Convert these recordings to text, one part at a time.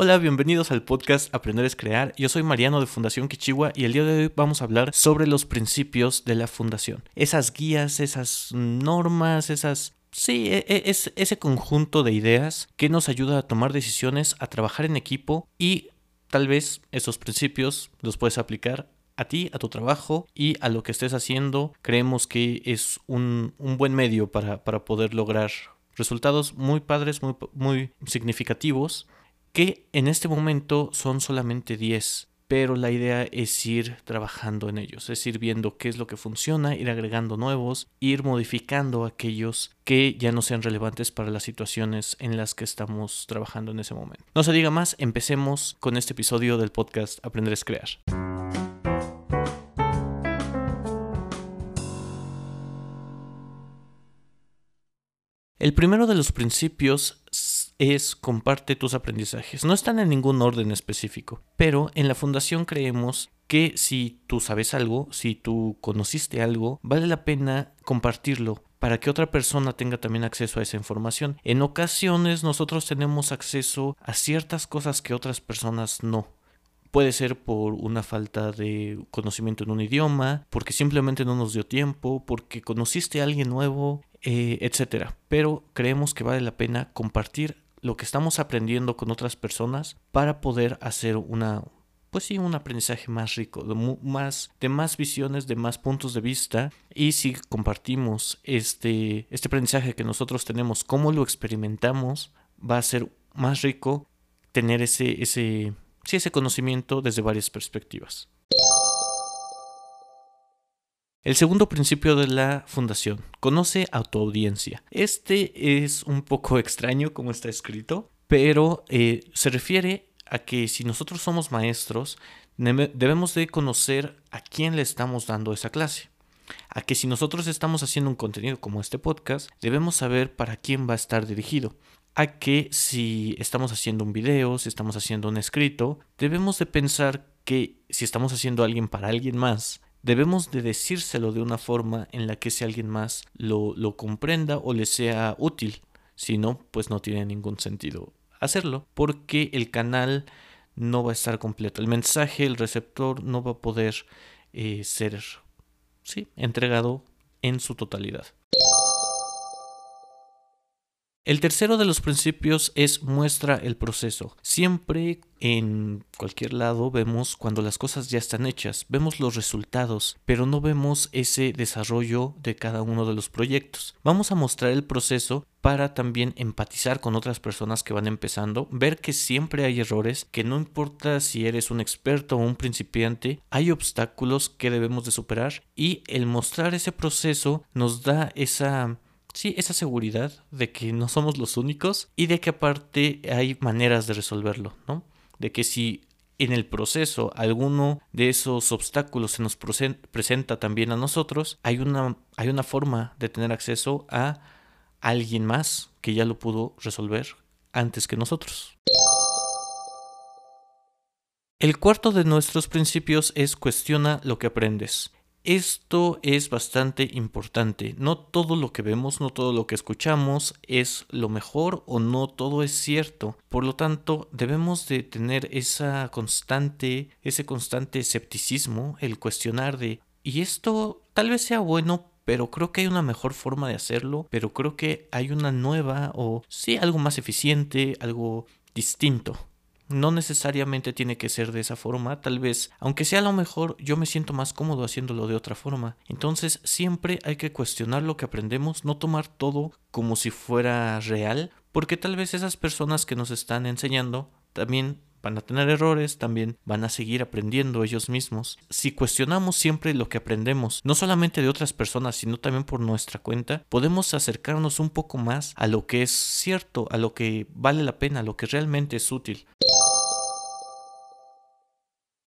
Hola, bienvenidos al podcast Aprender es Crear. Yo soy Mariano de Fundación Kichiwa y el día de hoy vamos a hablar sobre los principios de la fundación. Esas guías, esas normas, esas Sí, e, e, es ese conjunto de ideas que nos ayuda a tomar decisiones, a trabajar en equipo y tal vez esos principios los puedes aplicar a ti, a tu trabajo y a lo que estés haciendo. Creemos que es un, buen medio para, para, poder lograr resultados muy padres, muy, muy significativos que en este momento son solamente 10, pero la idea es ir trabajando en ellos, es ir viendo qué es lo que funciona, ir agregando nuevos, ir modificando aquellos que ya no sean relevantes para las situaciones en las que estamos trabajando en ese momento. No se diga más, empecemos con este episodio del podcast Aprender es Crear. El primero de los principios es comparte tus aprendizajes. No están en ningún orden específico, pero en la fundación creemos que si tú sabes algo, si tú conociste algo, vale la pena compartirlo para que otra persona tenga también acceso a esa información. En ocasiones nosotros tenemos acceso a ciertas cosas que otras personas no. Puede ser por una falta de conocimiento en un idioma, porque simplemente no nos dio tiempo, porque conociste a alguien nuevo, eh, etc. Pero creemos que vale la pena compartir lo que estamos aprendiendo con otras personas para poder hacer una pues sí, un aprendizaje más rico, de más, de más visiones, de más puntos de vista. Y si compartimos este, este aprendizaje que nosotros tenemos, cómo lo experimentamos, va a ser más rico tener ese, ese, sí, ese conocimiento desde varias perspectivas. El segundo principio de la fundación, conoce a tu audiencia. Este es un poco extraño como está escrito, pero eh, se refiere a que si nosotros somos maestros, debemos de conocer a quién le estamos dando esa clase. A que si nosotros estamos haciendo un contenido como este podcast, debemos saber para quién va a estar dirigido. A que si estamos haciendo un video, si estamos haciendo un escrito, debemos de pensar que si estamos haciendo alguien para alguien más, debemos de decírselo de una forma en la que si alguien más lo, lo comprenda o le sea útil. Si no, pues no tiene ningún sentido hacerlo, porque el canal no va a estar completo. El mensaje, el receptor no va a poder eh, ser entregado en su totalidad. El tercero de los principios es muestra el proceso. Siempre en cualquier lado vemos cuando las cosas ya están hechas, vemos los resultados, pero no vemos ese desarrollo de cada uno de los proyectos. Vamos a mostrar el proceso para también empatizar con otras personas que van empezando, ver que siempre hay errores, que no importa si eres un experto o un principiante, hay obstáculos que debemos de superar y el mostrar ese proceso nos da esa sí, esa seguridad de que no somos los únicos y de que aparte hay maneras de resolverlo, ¿no? De que si en el proceso alguno de esos obstáculos se nos presenta también a nosotros, hay una, hay una forma de tener acceso a alguien más que ya lo pudo resolver antes que nosotros. El cuarto de nuestros principios es cuestiona lo que aprendes. Esto es bastante importante. No todo lo que vemos, no todo lo que escuchamos es lo mejor o no todo es cierto. Por lo tanto, debemos de tener esa constante, ese constante escepticismo, el cuestionar de y esto tal vez sea bueno, pero creo que hay una mejor forma de hacerlo, pero creo que hay una nueva o sí algo más eficiente, algo distinto. No necesariamente tiene que ser de esa forma, tal vez, aunque sea lo mejor, yo me siento más cómodo haciéndolo de otra forma. Entonces siempre hay que cuestionar lo que aprendemos, no tomar todo como si fuera real, porque tal vez esas personas que nos están enseñando también van a tener errores, también van a seguir aprendiendo ellos mismos. Si cuestionamos siempre lo que aprendemos, no solamente de otras personas, sino también por nuestra cuenta, podemos acercarnos un poco más a lo que es cierto, a lo que vale la pena, a lo que realmente es útil.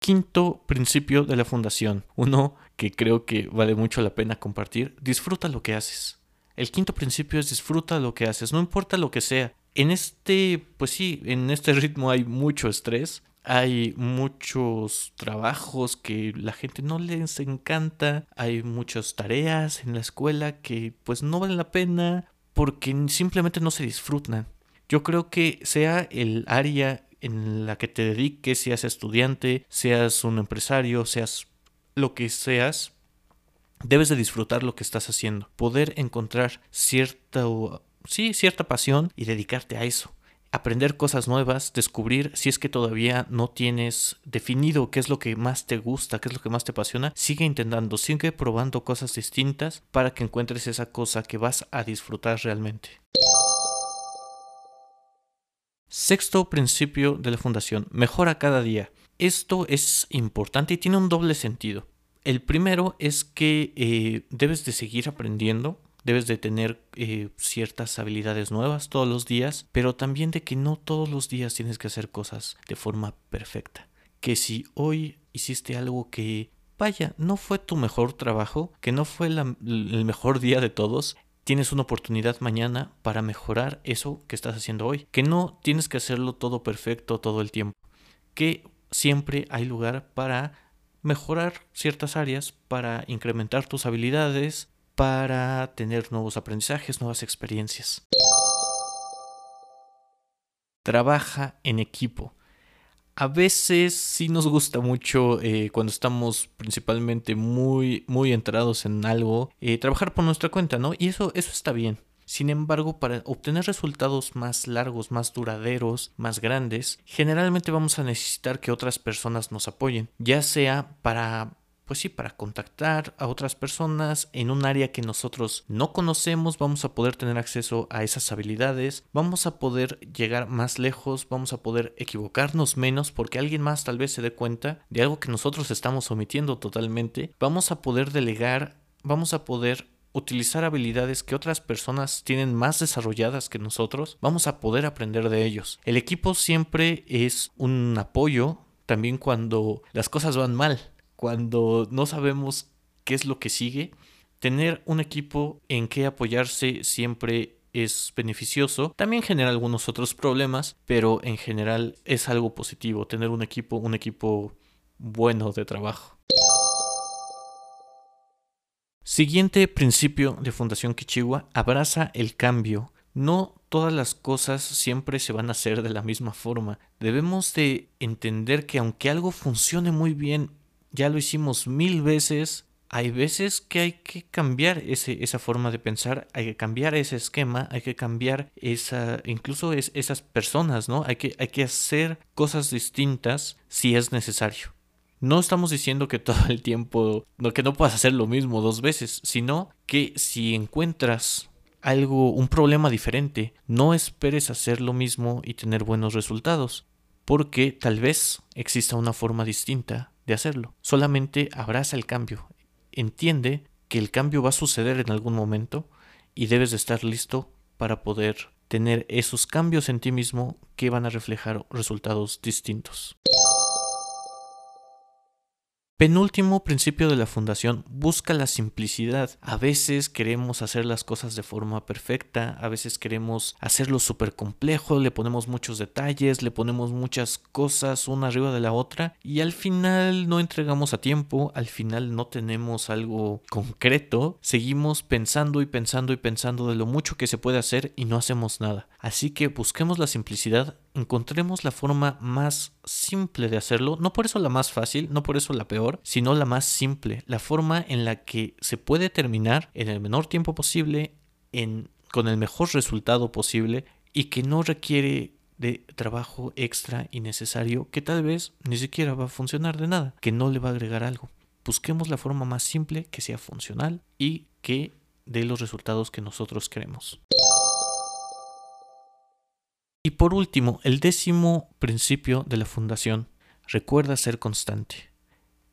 Quinto principio de la fundación, uno que creo que vale mucho la pena compartir, disfruta lo que haces. El quinto principio es disfruta lo que haces, no importa lo que sea en este, pues sí, en este ritmo hay mucho estrés, hay muchos trabajos que la gente no les encanta, hay muchas tareas en la escuela que pues no valen la pena porque simplemente no se disfrutan. Yo creo que sea el área en la que te dediques, seas estudiante, seas un empresario, seas lo que seas, debes de disfrutar lo que estás haciendo, poder encontrar cierta, sí, cierta pasión y dedicarte a eso aprender cosas nuevas, descubrir si es que todavía no tienes definido qué es lo que más te gusta, qué es lo que más te apasiona, sigue intentando, sigue probando cosas distintas para que encuentres esa cosa que vas a disfrutar realmente. Sexto principio de la fundación, mejora cada día. Esto es importante y tiene un doble sentido. El primero es que eh, debes de seguir aprendiendo, debes de tener eh, ciertas habilidades nuevas todos los días, pero también de que no todos los días tienes que hacer cosas de forma perfecta. Que si hoy hiciste algo que, vaya, no fue tu mejor trabajo, que no fue el mejor día de todos, tienes una oportunidad mañana para mejorar eso que estás haciendo hoy. Que no tienes que hacerlo todo perfecto todo el tiempo. Que siempre hay lugar para mejorar ciertas áreas, para incrementar tus habilidades, para tener nuevos aprendizajes, nuevas experiencias. Trabaja en equipo. A veces sí nos gusta mucho eh, cuando estamos principalmente muy, muy entrados en algo, eh, trabajar por nuestra cuenta, ¿no? Y eso, eso está bien. Sin embargo, para obtener resultados más largos, más duraderos, más grandes, generalmente vamos a necesitar que otras personas nos apoyen, ya sea para pues sí, para contactar a otras personas en un área que nosotros no conocemos, vamos a poder tener acceso a esas habilidades, vamos a poder llegar más lejos, vamos a poder equivocarnos menos porque alguien más tal vez se dé cuenta de algo que nosotros estamos omitiendo totalmente, vamos a poder delegar, vamos a poder utilizar habilidades que otras personas tienen más desarrolladas que nosotros, vamos a poder aprender de ellos. El equipo siempre es un apoyo también cuando las cosas van mal cuando no sabemos qué es lo que sigue, tener un equipo en que apoyarse siempre es beneficioso. También genera algunos otros problemas, pero en general es algo positivo tener un equipo, un equipo bueno de trabajo. Siguiente principio de Fundación Kichiwa, abraza el cambio. No todas las cosas siempre se van a hacer de la misma forma. Debemos de entender que aunque algo funcione muy bien ya lo hicimos mil veces. Hay veces que hay que cambiar ese, esa forma de pensar, hay que cambiar ese esquema, hay que cambiar esa, incluso es, esas personas, ¿no? Hay que, hay que hacer cosas distintas si es necesario. No estamos diciendo que todo el tiempo, no, que no puedas hacer lo mismo dos veces, sino que si encuentras algo, un problema diferente, no esperes hacer lo mismo y tener buenos resultados, porque tal vez exista una forma distinta de hacerlo. Solamente abraza el cambio. Entiende que el cambio va a suceder en algún momento y debes de estar listo para poder tener esos cambios en ti mismo que van a reflejar resultados distintos. Penúltimo principio de la fundación, busca la simplicidad. A veces queremos hacer las cosas de forma perfecta, a veces queremos hacerlo súper complejo, le ponemos muchos detalles, le ponemos muchas cosas una arriba de la otra y al final no entregamos a tiempo, al final no tenemos algo concreto, seguimos pensando y pensando y pensando de lo mucho que se puede hacer y no hacemos nada. Así que busquemos la simplicidad encontremos la forma más simple de hacerlo, no por eso la más fácil, no por eso la peor, sino la más simple, la forma en la que se puede terminar en el menor tiempo posible, en, con el mejor resultado posible y que no requiere de trabajo extra y necesario que tal vez ni siquiera va a funcionar de nada, que no le va a agregar algo. Busquemos la forma más simple que sea funcional y que dé los resultados que nosotros queremos. Y por último, el décimo principio de la fundación, recuerda ser constante.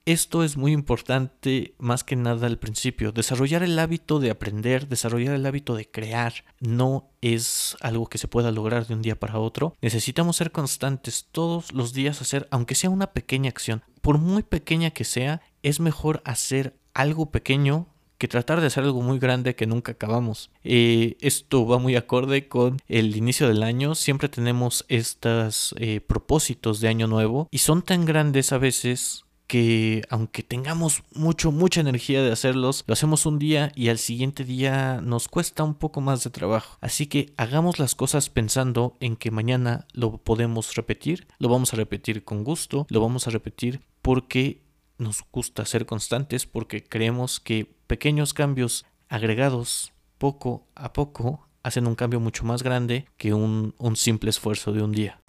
Esto es muy importante más que nada al principio. Desarrollar el hábito de aprender, desarrollar el hábito de crear, no es algo que se pueda lograr de un día para otro. Necesitamos ser constantes todos los días, hacer, aunque sea una pequeña acción, por muy pequeña que sea, es mejor hacer algo pequeño que tratar de hacer algo muy grande que nunca acabamos. Eh, esto va muy acorde con el inicio del año. Siempre tenemos estos eh, propósitos de año nuevo y son tan grandes a veces que aunque tengamos mucho, mucha energía de hacerlos, lo hacemos un día y al siguiente día nos cuesta un poco más de trabajo. Así que hagamos las cosas pensando en que mañana lo podemos repetir, lo vamos a repetir con gusto, lo vamos a repetir porque nos gusta ser constantes, porque creemos que pequeños cambios agregados poco a poco hacen un cambio mucho más grande que un, simple esfuerzo de un día.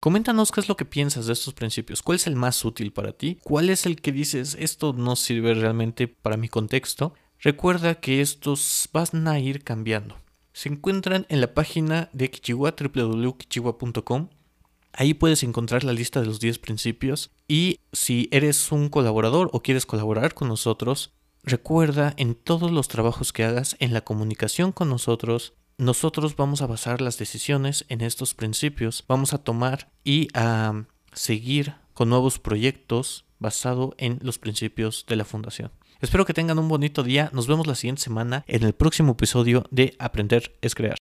Coméntanos qué es lo que piensas de estos principios, cuál es el más útil para ti, cuál es el que dices esto no sirve realmente para mi contexto. Recuerda que estos van a ir cambiando. Se encuentran en la página de Kichiwa, www.kichiwa.com. Ahí puedes encontrar la lista de los 10 principios y si eres un colaborador o quieres colaborar con nosotros, recuerda en todos los trabajos que hagas, en la comunicación con nosotros, nosotros vamos a basar las decisiones en estos principios, vamos a tomar y a seguir con nuevos proyectos basado en los principios de la fundación. Espero que tengan un bonito día, nos vemos la siguiente semana en el próximo episodio de Aprender es Crear.